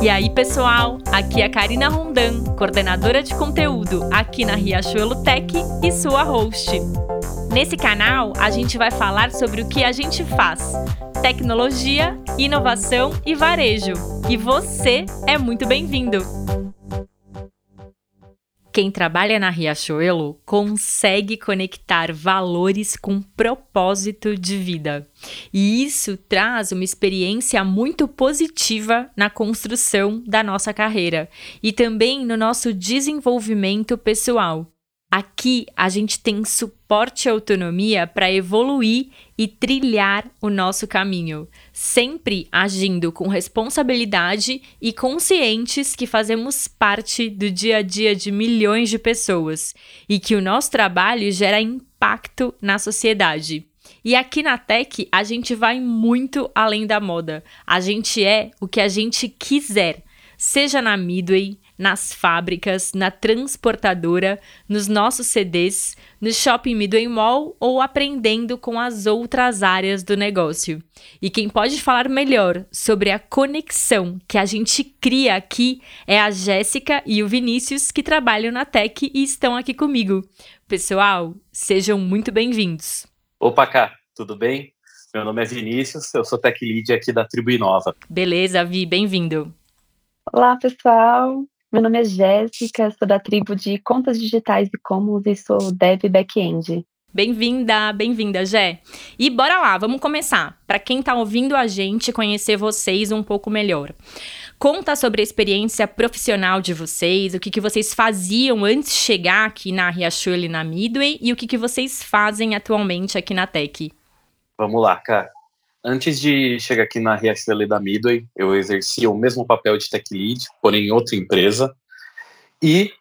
E aí, pessoal, aqui é Karina Rondan, coordenadora de conteúdo aqui na Riachuelo Tech e sua host. Nesse canal, a gente vai falar sobre o que a gente faz: tecnologia, inovação e varejo. E você é muito bem-vindo! Quem trabalha na Riachuelo consegue conectar valores com propósito de vida. E isso traz uma experiência muito positiva na construção da nossa carreira e também no nosso desenvolvimento pessoal. Aqui a gente tem suporte e autonomia para evoluir e trilhar o nosso caminho, sempre agindo com responsabilidade e conscientes que fazemos parte do dia a dia de milhões de pessoas e que o nosso trabalho gera impacto na sociedade. E aqui na Tech a gente vai muito além da moda. A gente é o que a gente quiser, seja na Midway, nas fábricas, na transportadora, nos nossos CDs, no Shopping Midway Mall ou aprendendo com as outras áreas do negócio. E quem pode falar melhor sobre a conexão que a gente cria aqui é a Jéssica e o Vinícius, que trabalham na Tech e estão aqui comigo. Pessoal, sejam muito bem-vindos. Opa, cá, tudo bem? Meu nome é Vinícius, eu sou Tech Lead aqui da Tribo Inova. Beleza, Vi, bem-vindo. Olá, pessoal. Meu nome é Jéssica, sou da tribo de contas digitais e commons e sou dev back-end. Bem-vinda, bem-vinda, Jé. E bora lá, vamos começar. Para quem está ouvindo a gente conhecer vocês um pouco melhor. Conta sobre a experiência profissional de vocês, o que, que vocês faziam antes de chegar aqui na Riachuelo e na Midway e o que, que vocês fazem atualmente aqui na Tech. Vamos lá, cara. Antes de chegar aqui na Riachuelo da Midway, eu exercia o mesmo papel de tech lead, porém em outra empresa. E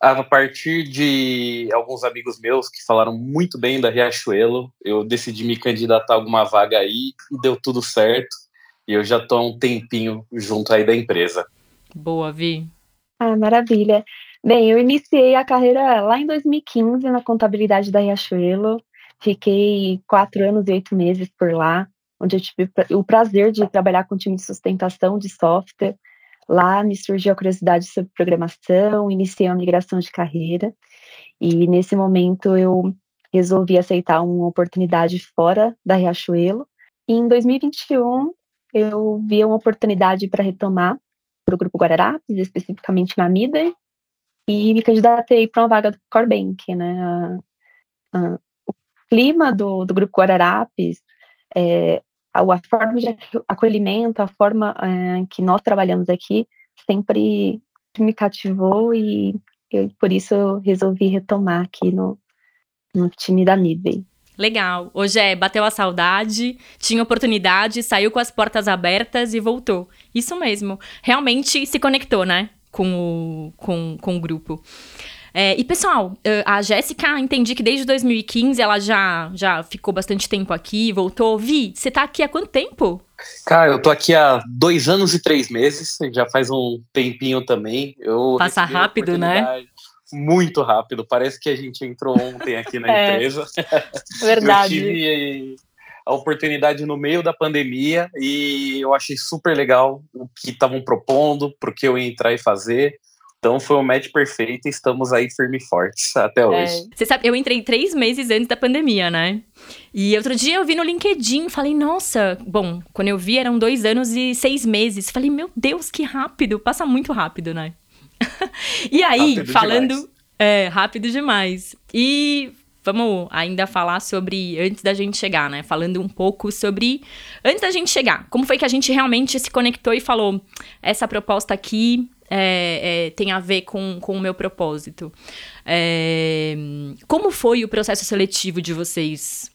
a partir de alguns amigos meus que falaram muito bem da Riachuelo, eu decidi me candidatar a alguma vaga aí e deu tudo certo. E eu já estou há um tempinho junto aí da empresa. Boa, Vi. Ah, maravilha. Bem, eu iniciei a carreira lá em 2015 na contabilidade da Riachuelo. Fiquei quatro anos e oito meses por lá onde eu tive o prazer de trabalhar com o time de sustentação de software. Lá me surgiu a curiosidade sobre programação, iniciei a migração de carreira, e nesse momento eu resolvi aceitar uma oportunidade fora da Riachuelo. E em 2021 eu vi uma oportunidade para retomar para o Grupo Guararapes, especificamente na Midway, e me candidatei para uma vaga do Core Bank, né? O clima do, do Grupo Guararapes é, a, forma de acolhimento, a forma é, que nós trabalhamos aqui, sempre me cativou e eu, por isso eu resolvi retomar aqui no, no time da Midway. Legal. Hoje é, bateu a saudade, tinha oportunidade, saiu com as portas abertas e voltou. Isso mesmo. Realmente se conectou, né? Com o, com, com o grupo. É, e, pessoal, a Jéssica, entendi que desde 2015 ela já, já ficou bastante tempo aqui, voltou. Vi, você tá aqui há quanto tempo? Cara, eu tô aqui há dois anos e três meses, já faz um tempinho também. Eu Passa rápido, né? Muito rápido, parece que a gente entrou ontem aqui na é, empresa. Verdade. eu tive a oportunidade no meio da pandemia e eu achei super legal o que estavam propondo, pro que eu ia entrar e fazer. Então foi um match perfeito e estamos aí firme e fortes até é. hoje. Você sabe, eu entrei três meses antes da pandemia, né? E outro dia eu vi no LinkedIn, falei, nossa, bom, quando eu vi eram dois anos e seis meses. Falei, meu Deus, que rápido, passa muito rápido, né? e aí, rápido falando. Demais. É, rápido demais. E vamos ainda falar sobre antes da gente chegar, né? Falando um pouco sobre antes da gente chegar. Como foi que a gente realmente se conectou e falou: essa proposta aqui é, é, tem a ver com, com o meu propósito. É, como foi o processo seletivo de vocês?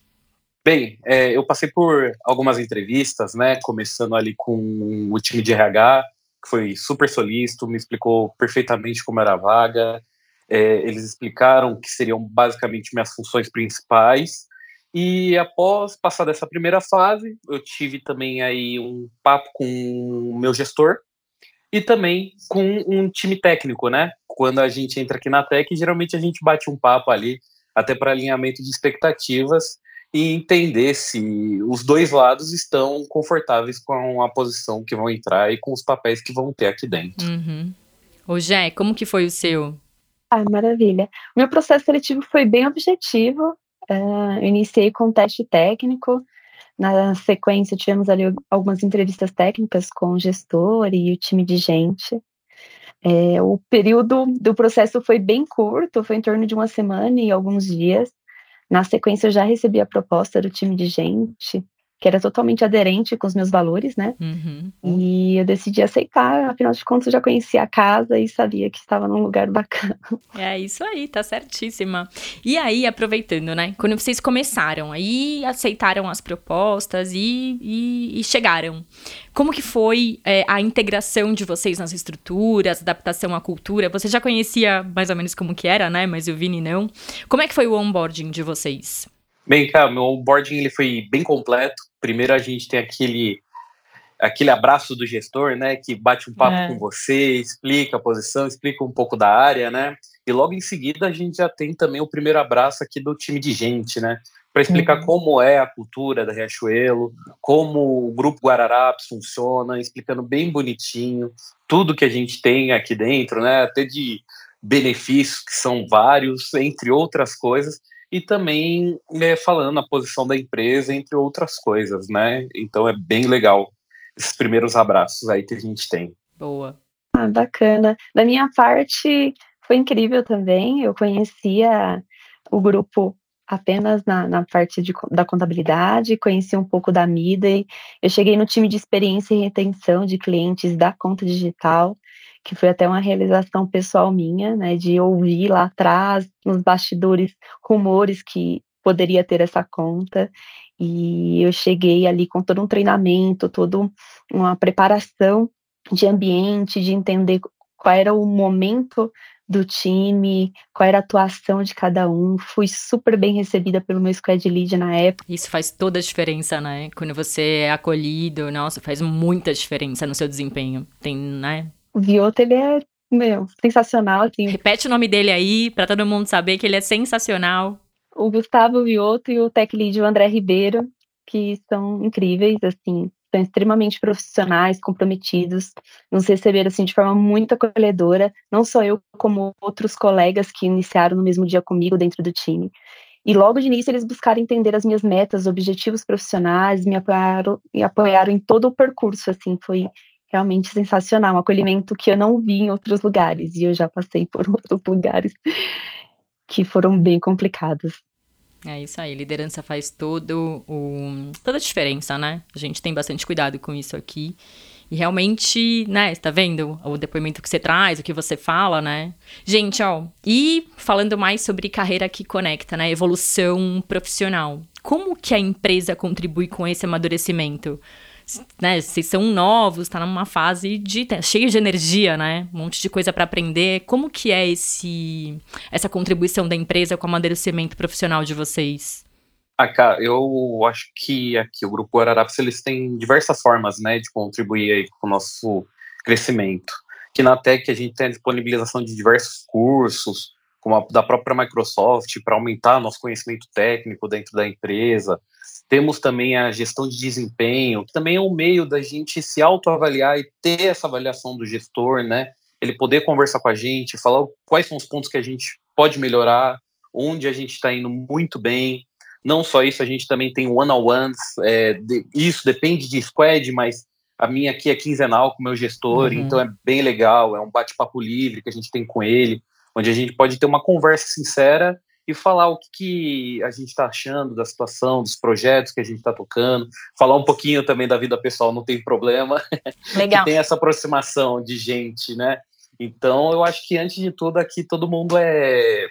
Bem, é, eu passei por algumas entrevistas, né? Começando ali com o time de RH, que foi super solícito, me explicou perfeitamente como era a vaga. É, eles explicaram que seriam basicamente minhas funções principais. E após passar dessa primeira fase, eu tive também aí um papo com o meu gestor, e também com um time técnico, né? Quando a gente entra aqui na Tech, geralmente a gente bate um papo ali, até para alinhamento de expectativas, e entender se os dois lados estão confortáveis com a posição que vão entrar e com os papéis que vão ter aqui dentro. Uhum. Ô, Jé, como que foi o seu? Ah, maravilha. O meu processo seletivo foi bem objetivo. Uh, eu iniciei com um teste técnico. Na sequência, tivemos ali algumas entrevistas técnicas com o gestor e o time de gente. É, o período do processo foi bem curto, foi em torno de uma semana e alguns dias. Na sequência, eu já recebi a proposta do time de gente que era totalmente aderente com os meus valores, né? Uhum. E eu decidi aceitar, afinal de contas, eu já conhecia a casa e sabia que estava num lugar bacana. É isso aí, tá certíssima. E aí, aproveitando, né? Quando vocês começaram, aí aceitaram as propostas e, e, e chegaram. Como que foi é, a integração de vocês nas estruturas, adaptação à cultura? Você já conhecia mais ou menos como que era, né? Mas o Vini não. Como é que foi o onboarding de vocês? Bem, cara, meu onboarding ele foi bem completo. Primeiro a gente tem aquele aquele abraço do gestor, né, que bate um papo é. com você, explica a posição, explica um pouco da área, né? E logo em seguida a gente já tem também o primeiro abraço aqui do time de gente, né? Para explicar uhum. como é a cultura da Riachuelo, como o grupo Guararapes funciona, explicando bem bonitinho tudo que a gente tem aqui dentro, né? Até de benefícios que são vários, entre outras coisas e também é, falando a posição da empresa, entre outras coisas, né? Então é bem legal esses primeiros abraços aí que a gente tem. Boa. Ah, bacana. Da minha parte, foi incrível também. Eu conhecia o grupo apenas na, na parte de, da contabilidade, conheci um pouco da Midway. Eu cheguei no time de experiência e retenção de clientes da conta digital que foi até uma realização pessoal minha, né, de ouvir lá atrás, nos bastidores, rumores que poderia ter essa conta. E eu cheguei ali com todo um treinamento, toda uma preparação de ambiente, de entender qual era o momento do time, qual era a atuação de cada um. Fui super bem recebida pelo meu squad lead na época. Isso faz toda a diferença, né? Quando você é acolhido, nossa, faz muita diferença no seu desempenho. Tem, né? O Vioto, ele é, meu, sensacional, assim. Repete o nome dele aí, para todo mundo saber que ele é sensacional. O Gustavo Vioto e o tech lead, o André Ribeiro, que são incríveis, assim, são extremamente profissionais, comprometidos, nos receberam, assim, de forma muito acolhedora, não só eu, como outros colegas que iniciaram no mesmo dia comigo dentro do time. E logo de início eles buscaram entender as minhas metas, objetivos profissionais, me apoiaram, me apoiaram em todo o percurso, assim, foi realmente sensacional, um acolhimento que eu não vi em outros lugares, e eu já passei por outros lugares que foram bem complicados. É isso aí, liderança faz todo o, toda a diferença, né? A gente tem bastante cuidado com isso aqui. E realmente, né, tá vendo o depoimento que você traz, o que você fala, né? Gente, ó, e falando mais sobre carreira que conecta, né, evolução profissional. Como que a empresa contribui com esse amadurecimento? Né, vocês são novos, tá numa fase de tá cheio de energia, né? Um monte de coisa para aprender. Como que é esse essa contribuição da empresa com o amadurecimento profissional de vocês? Ah, cara, eu acho que aqui o Grupo Araraps, eles têm diversas formas, né, de contribuir aí com o nosso crescimento. Que na Tech a gente tem a disponibilização de diversos cursos, a da própria Microsoft, para aumentar nosso conhecimento técnico dentro da empresa, temos também a gestão de desempenho, que também é um meio da gente se autoavaliar e ter essa avaliação do gestor, né? Ele poder conversar com a gente, falar quais são os pontos que a gente pode melhorar, onde a gente está indo muito bem. Não só isso, a gente também tem one-on-ones. É, de, isso depende de squad, mas a minha aqui é quinzenal com o meu gestor, uhum. então é bem legal. É um bate-papo livre que a gente tem com ele, onde a gente pode ter uma conversa sincera e falar o que, que a gente está achando da situação, dos projetos que a gente está tocando, falar um pouquinho também da vida pessoal, não tem problema. Legal. tem essa aproximação de gente, né? Então, eu acho que antes de tudo aqui todo mundo é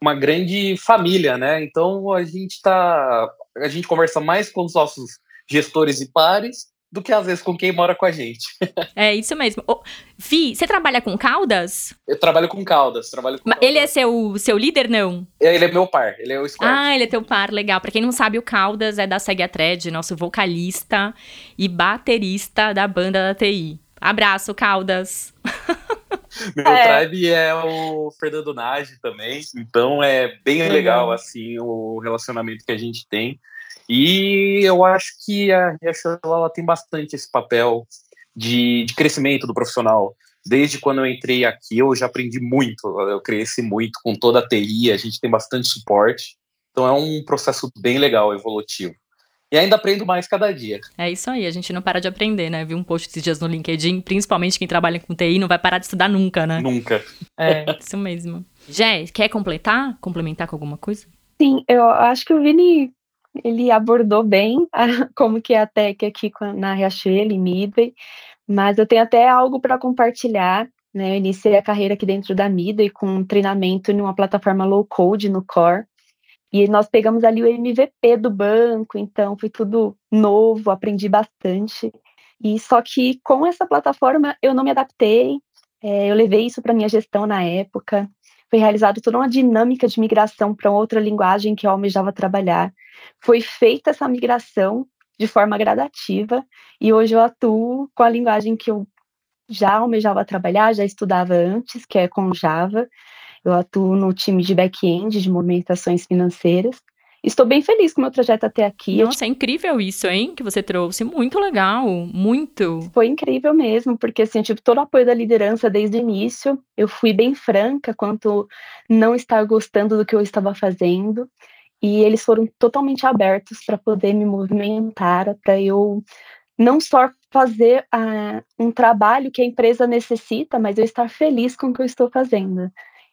uma grande família, né? Então a gente tá, a gente conversa mais com os nossos gestores e pares do que às vezes com quem mora com a gente. é isso mesmo. Oh, Vi, você trabalha com Caldas? Eu trabalho com Caldas, trabalho com Ele é seu, seu líder, não? É, ele é meu par, ele é o squad. Ah, ele é teu par, legal. Pra quem não sabe, o Caldas é da Segue a Thread, nosso vocalista e baterista da banda da TI. Abraço, Caldas. Meu é. tribe é o Fernando Nage também, então é bem legal, legal assim o relacionamento que a gente tem. E eu acho que a Riachuelo tem bastante esse papel de, de crescimento do profissional. Desde quando eu entrei aqui, eu já aprendi muito, eu cresci muito com toda a TI, a gente tem bastante suporte. Então é um processo bem legal, evolutivo. E ainda aprendo mais cada dia. É isso aí, a gente não para de aprender, né? Vi um post esses dias no LinkedIn, principalmente quem trabalha com TI, não vai parar de estudar nunca, né? Nunca. É, isso mesmo. Jé, quer completar? Complementar com alguma coisa? Sim, eu acho que o Vini ele abordou bem a, como que é a tech aqui na Riachuelo, em Midway, mas eu tenho até algo para compartilhar. Né? Eu iniciei a carreira aqui dentro da Midway com um treinamento em uma plataforma low code no Core. E nós pegamos ali o MVP do banco, então foi tudo novo, aprendi bastante. E só que com essa plataforma eu não me adaptei, é, eu levei isso para minha gestão na época. Foi realizada toda uma dinâmica de migração para outra linguagem que eu almejava trabalhar. Foi feita essa migração de forma gradativa e hoje eu atuo com a linguagem que eu já almejava trabalhar, já estudava antes, que é com Java. Eu atuo no time de back-end de movimentações financeiras. Estou bem feliz com o meu trajeto até aqui. Nossa, é incrível isso, hein? Que você trouxe. Muito legal, muito. Foi incrível mesmo, porque assim, eu tive todo o apoio da liderança desde o início. Eu fui bem franca quanto não estar gostando do que eu estava fazendo e eles foram totalmente abertos para poder me movimentar, para eu não só fazer uh, um trabalho que a empresa necessita, mas eu estar feliz com o que eu estou fazendo.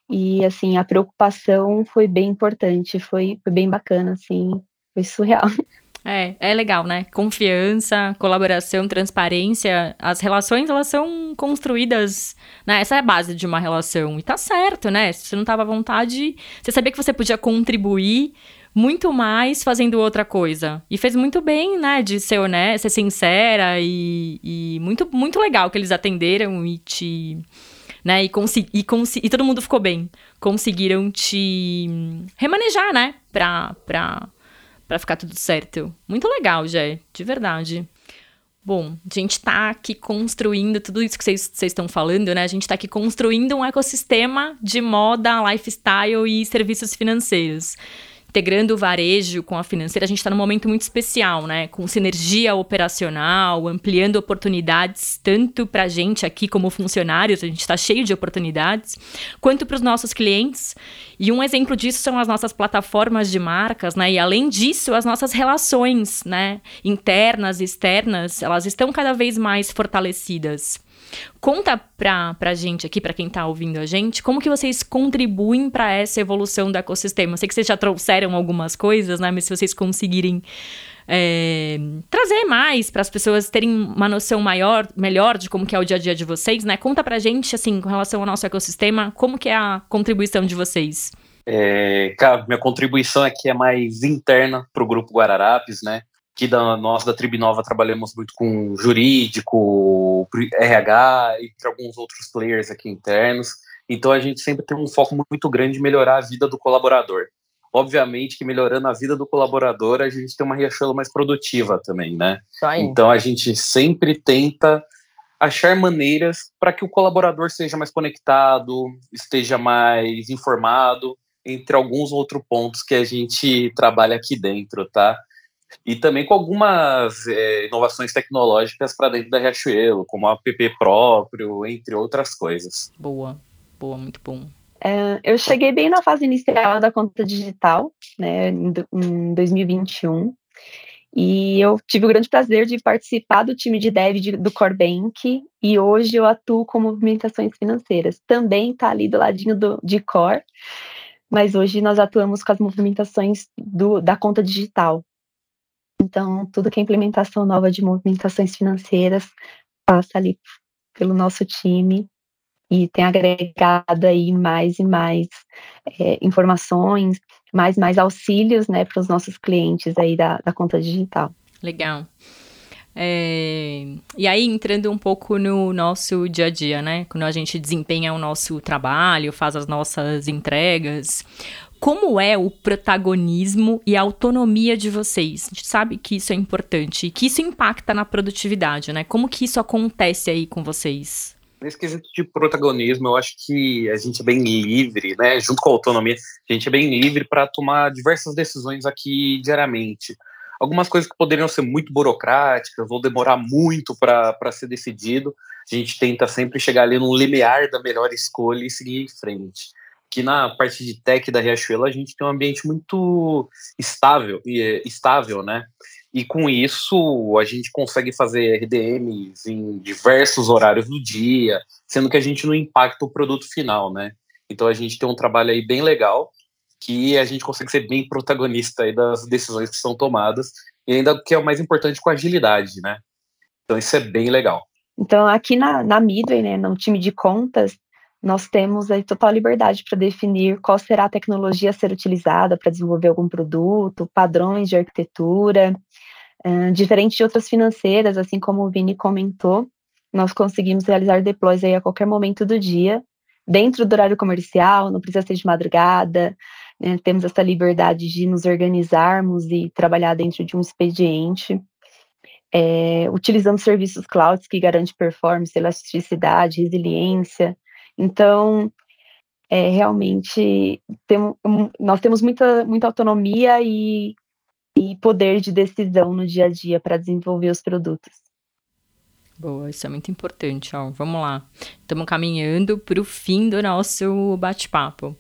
E assim, a preocupação foi bem importante, foi, foi bem bacana, assim, foi surreal. É, é legal, né? Confiança, colaboração, transparência. As relações, elas são construídas, né? Essa é a base de uma relação. E tá certo, né? Se você não tava à vontade, você sabia que você podia contribuir muito mais fazendo outra coisa. E fez muito bem, né? De ser honesta, ser sincera e, e muito, muito legal que eles atenderam e te. Né, e, e, e todo mundo ficou bem. Conseguiram te remanejar, né? Pra, pra, pra ficar tudo certo. Muito legal, Jé, de verdade. Bom, a gente está aqui construindo tudo isso que vocês estão falando, né? A gente está aqui construindo um ecossistema de moda, lifestyle e serviços financeiros integrando o varejo com a financeira, a gente está num momento muito especial, né? Com sinergia operacional, ampliando oportunidades tanto para a gente aqui como funcionários, a gente está cheio de oportunidades, quanto para os nossos clientes. E um exemplo disso são as nossas plataformas de marcas, né? E além disso, as nossas relações, né? Internas e externas, elas estão cada vez mais fortalecidas. Conta pra, pra gente aqui, para quem tá ouvindo a gente, como que vocês contribuem para essa evolução do ecossistema? Sei que vocês já trouxeram algumas coisas, né? Mas se vocês conseguirem é, trazer mais para as pessoas terem uma noção maior, melhor de como que é o dia a dia de vocês, né? Conta pra gente, assim, com relação ao nosso ecossistema, como que é a contribuição de vocês? É, cara, minha contribuição aqui é mais interna para o Grupo Guararapes, né? Que da, nós da Tribinova trabalhamos muito com jurídico, RH e alguns outros players aqui internos. Então a gente sempre tem um foco muito grande em melhorar a vida do colaborador. Obviamente que melhorando a vida do colaborador, a gente tem uma Riachuelo mais produtiva também, né? Então a gente sempre tenta achar maneiras para que o colaborador seja mais conectado, esteja mais informado, entre alguns outros pontos que a gente trabalha aqui dentro, tá? E também com algumas é, inovações tecnológicas para dentro da Riachuelo, como o app próprio, entre outras coisas. Boa, boa, muito bom. É, eu cheguei bem na fase inicial da conta digital, né, em 2021, e eu tive o grande prazer de participar do time de dev de, do Core Bank, e hoje eu atuo com movimentações financeiras. Também está ali do ladinho do, de Core, mas hoje nós atuamos com as movimentações do, da conta digital, então, tudo que é implementação nova de movimentações financeiras passa ali pelo nosso time e tem agregado aí mais e mais é, informações, mais mais auxílios, né, para os nossos clientes aí da, da conta digital. Legal. É, e aí, entrando um pouco no nosso dia a dia, né? Quando a gente desempenha o nosso trabalho, faz as nossas entregas, como é o protagonismo e a autonomia de vocês. A gente sabe que isso é importante e que isso impacta na produtividade, né? Como que isso acontece aí com vocês? Nesse quesito de protagonismo, eu acho que a gente é bem livre, né? Junto com a autonomia, a gente é bem livre para tomar diversas decisões aqui diariamente. algumas coisas que poderiam ser muito burocráticas ou demorar muito para ser decidido, a gente tenta sempre chegar ali no limiar da melhor escolha e seguir em frente. Que na parte de tech da Riachuelo a gente tem um ambiente muito estável, e estável, né? E com isso a gente consegue fazer RDMs em diversos horários do dia, sendo que a gente não impacta o produto final, né? Então a gente tem um trabalho aí bem legal que a gente consegue ser bem protagonista aí das decisões que são tomadas e ainda que é o mais importante com agilidade, né? Então isso é bem legal. Então aqui na, na Midway, né, no time de contas, nós temos aí total liberdade para definir qual será a tecnologia a ser utilizada para desenvolver algum produto, padrões de arquitetura, diferente de outras financeiras, assim como o Vini comentou, nós conseguimos realizar deploys aí a qualquer momento do dia, dentro do horário comercial, não precisa ser de madrugada, né, temos essa liberdade de nos organizarmos e trabalhar dentro de um expediente, é, utilizando serviços clouds que garantem performance, elasticidade, resiliência. Então, é, realmente, tem, nós temos muita, muita autonomia e, e poder de decisão no dia a dia para desenvolver os produtos. Boa, isso é muito importante. Ó. Vamos lá. Estamos caminhando para o fim do nosso bate-papo.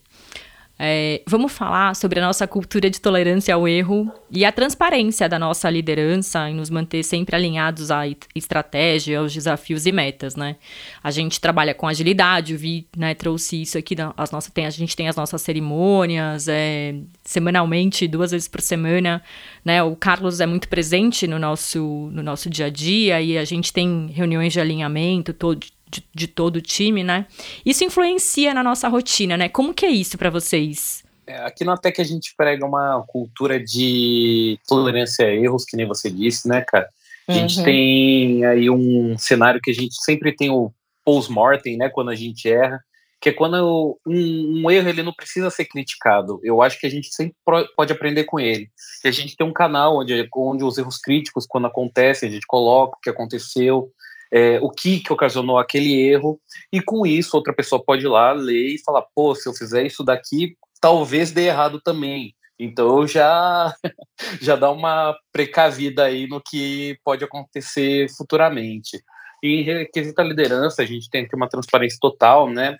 É, vamos falar sobre a nossa cultura de tolerância ao erro e a transparência da nossa liderança em nos manter sempre alinhados à estratégia, aos desafios e metas, né? A gente trabalha com agilidade, o Vi né, trouxe isso aqui, as nossas, tem, a gente tem as nossas cerimônias, é, semanalmente, duas vezes por semana, né? O Carlos é muito presente no nosso, no nosso dia a dia e a gente tem reuniões de alinhamento todo, de, de todo o time, né? Isso influencia na nossa rotina, né? Como que é isso para vocês? É, aqui no Atec a gente prega uma cultura de tolerância a erros, que nem você disse, né, cara? A gente uhum. tem aí um cenário que a gente sempre tem o post-mortem, né, quando a gente erra, que é quando um, um, erro ele não precisa ser criticado. Eu acho que a gente sempre pode aprender com ele. E a gente tem um canal onde, onde os erros críticos, quando acontecem, a gente coloca o que aconteceu, é, o que, que ocasionou aquele erro, e com isso outra pessoa pode ir lá, ler e falar, pô, se eu fizer isso daqui, talvez dê errado também. Então já já dá uma precavida aí no que pode acontecer futuramente. E em requisito liderança, a gente tem que ter uma transparência total, né?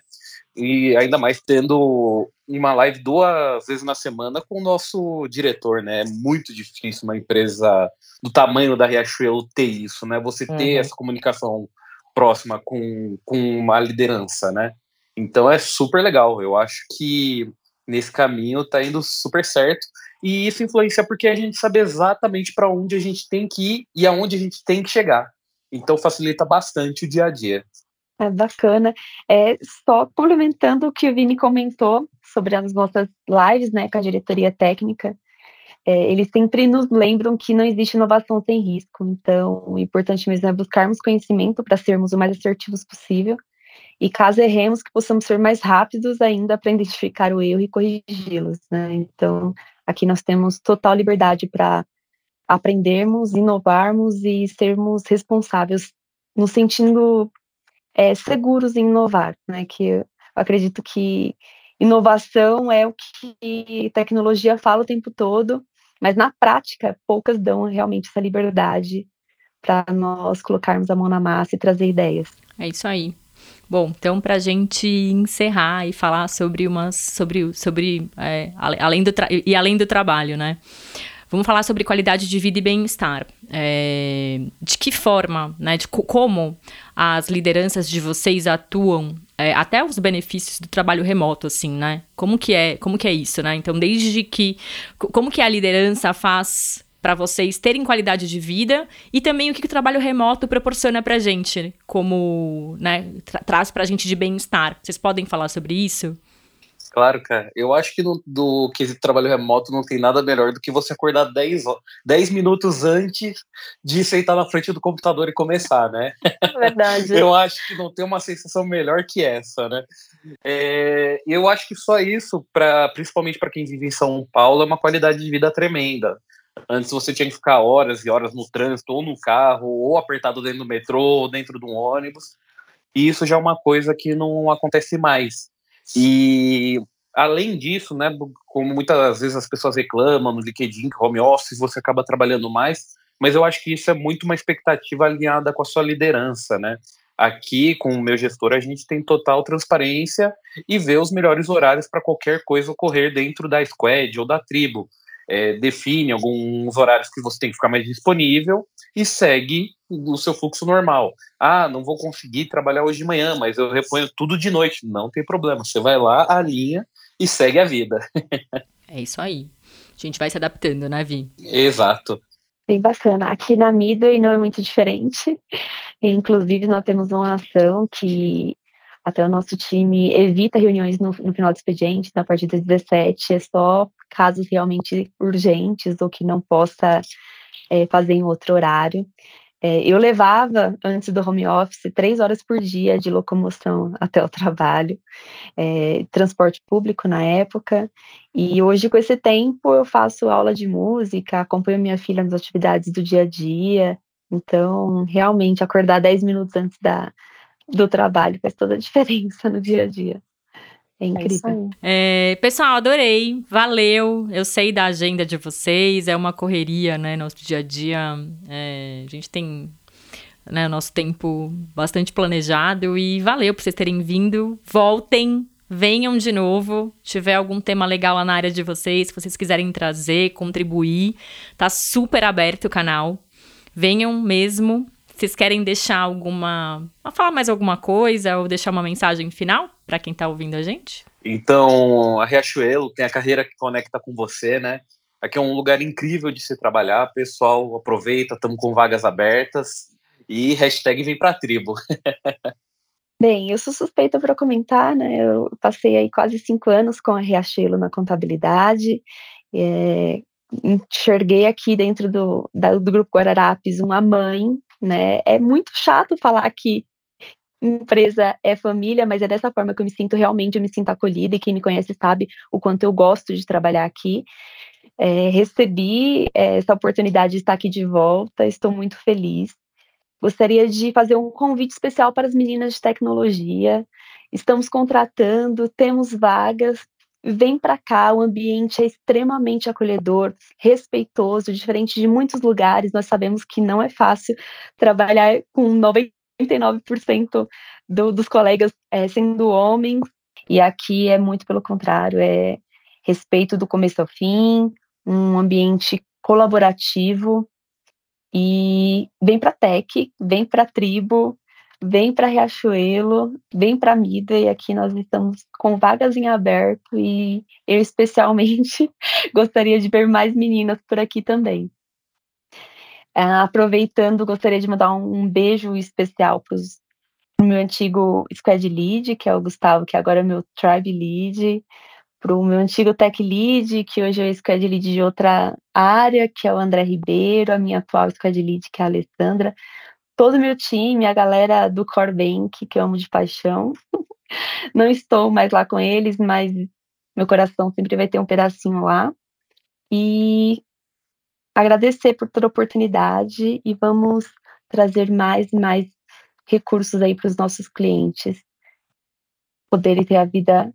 E ainda mais tendo uma live duas vezes na semana com o nosso diretor, né? É muito difícil uma empresa do tamanho da Riachuelo ter isso, né? Você ter uhum. essa comunicação próxima com, com uma liderança, né? Então é super legal. Eu acho que nesse caminho tá indo super certo. E isso influencia porque a gente sabe exatamente para onde a gente tem que ir e aonde a gente tem que chegar. Então facilita bastante o dia a dia. É bacana. É, só complementando o que o Vini comentou sobre as nossas lives, né, com a diretoria técnica, é, eles sempre nos lembram que não existe inovação sem risco. Então, o importante mesmo é buscarmos conhecimento para sermos o mais assertivos possível. E caso erremos, que possamos ser mais rápidos ainda para identificar o erro e corrigi-los. Né? Então, aqui nós temos total liberdade para aprendermos, inovarmos e sermos responsáveis no sentido é, seguros em inovar, né? Que eu acredito que inovação é o que tecnologia fala o tempo todo, mas na prática poucas dão realmente essa liberdade para nós colocarmos a mão na massa e trazer ideias. É isso aí. Bom, então para a gente encerrar e falar sobre umas sobre sobre é, além do e além do trabalho, né? Vamos falar sobre qualidade de vida e bem-estar. É, de que forma, né, de como as lideranças de vocês atuam, é, até os benefícios do trabalho remoto, assim, né? Como que é, como que é isso, né? Então, desde que, como que a liderança faz para vocês terem qualidade de vida e também o que, que o trabalho remoto proporciona para gente, como, né, tra traz para a gente de bem-estar. Vocês podem falar sobre isso? Claro, cara. Eu acho que no, do que trabalho remoto não tem nada melhor do que você acordar 10, 10 minutos antes de sentar na frente do computador e começar, né? Verdade. eu acho que não tem uma sensação melhor que essa, né? É, eu acho que só isso, pra, principalmente para quem vive em São Paulo, é uma qualidade de vida tremenda. Antes você tinha que ficar horas e horas no trânsito, ou no carro, ou apertado dentro do metrô, ou dentro de um ônibus. E isso já é uma coisa que não acontece mais. E Além disso, né, como muitas vezes as pessoas reclamam no LinkedIn, home office, você acaba trabalhando mais, mas eu acho que isso é muito uma expectativa alinhada com a sua liderança, né? Aqui, com o meu gestor, a gente tem total transparência e vê os melhores horários para qualquer coisa ocorrer dentro da squad ou da tribo. É, define alguns horários que você tem que ficar mais disponível e segue o seu fluxo normal. Ah, não vou conseguir trabalhar hoje de manhã, mas eu reponho tudo de noite. Não tem problema. Você vai lá, alinha e segue a vida. é isso aí. A gente vai se adaptando, né, Vi? Exato. Bem bacana. Aqui na Midway não é muito diferente. Inclusive, nós temos uma ação que até o nosso time evita reuniões no, no final do expediente, na partir das 17, é só casos realmente urgentes ou que não possa é, fazer em outro horário. É, eu levava, antes do home office, três horas por dia de locomoção até o trabalho, é, transporte público na época, e hoje, com esse tempo, eu faço aula de música, acompanho minha filha nas atividades do dia a dia, então, realmente, acordar dez minutos antes da, do trabalho faz toda a diferença no dia a dia. É, é incrível. É, pessoal, adorei. Valeu. Eu sei da agenda de vocês. É uma correria, né? Nosso dia a dia. É, a gente tem né, nosso tempo bastante planejado. E valeu por vocês terem vindo. Voltem. Venham de novo. Se tiver algum tema legal lá na área de vocês, se vocês quiserem trazer, contribuir, tá super aberto o canal. Venham mesmo. Vocês querem deixar alguma. falar mais alguma coisa ou deixar uma mensagem final para quem está ouvindo a gente? Então, a Riachuelo tem a carreira que conecta com você, né? Aqui é um lugar incrível de se trabalhar. Pessoal, aproveita, estamos com vagas abertas. E hashtag vem pra tribo. Bem, eu sou suspeita para comentar, né? Eu passei aí quase cinco anos com a Riachuelo na contabilidade. É, enxerguei aqui dentro do, da, do Grupo Guararapes uma mãe né? É muito chato falar que empresa é família, mas é dessa forma que eu me sinto realmente, eu me sinto acolhida, e quem me conhece sabe o quanto eu gosto de trabalhar aqui. É, recebi é, essa oportunidade de estar aqui de volta, estou muito feliz. Gostaria de fazer um convite especial para as meninas de tecnologia. Estamos contratando, temos vagas, vem para cá, o ambiente é extremamente acolhedor, respeitoso, diferente de muitos lugares. Nós sabemos que não é fácil trabalhar com 99% do, dos colegas é, sendo homens, e aqui é muito pelo contrário, é respeito do começo ao fim, um ambiente colaborativo e vem para Tech, vem para tribo, vem para Riachuelo, vem para Mida e aqui nós estamos com vagas em aberto e eu especialmente gostaria de ver mais meninas por aqui também. É, aproveitando, gostaria de mandar um, beijo especial para o meu antigo squad lead, que é o Gustavo, que agora é meu tribe lead, para o meu antigo tech lead, que hoje é o squad lead de outra área, que é o André Ribeiro, a minha atual squad lead, que é a Alessandra, todo o meu time, a galera do Core Bank, que eu amo de paixão. Não estou mais lá com eles, mas meu coração sempre vai ter um pedacinho lá. E agradecer por toda a oportunidade e vamos trazer mais e mais recursos aí para os nossos clientes poderem ter a vida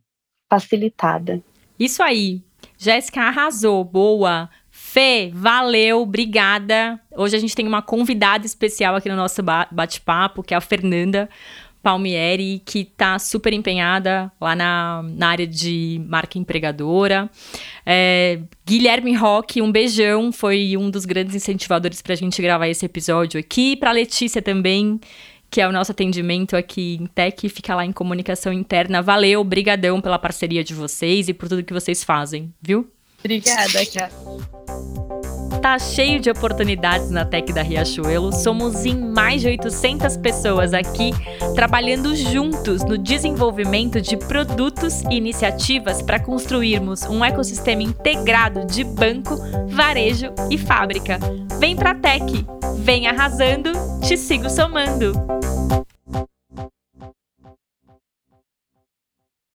facilitada. Isso aí. Jéssica arrasou, boa. Fê, valeu, obrigada. Hoje a gente tem uma convidada especial aqui no nosso bate-papo, que é a Fernanda Palmieri, que está super empenhada lá na, na área de marca empregadora. É, Guilherme Roque, um beijão, foi um dos grandes incentivadores para a gente gravar esse episódio aqui. Para Letícia também, que é o nosso atendimento aqui em Tech, fica lá em comunicação interna. Valeu, brigadão pela parceria de vocês e por tudo que vocês fazem, viu? Obrigada, cara. Tá cheio de oportunidades na Tech da Riachuelo. Somos em mais de 800 pessoas aqui trabalhando juntos no desenvolvimento de produtos e iniciativas para construirmos um ecossistema integrado de banco, varejo e fábrica. Vem pra Tech, vem arrasando, te sigo somando.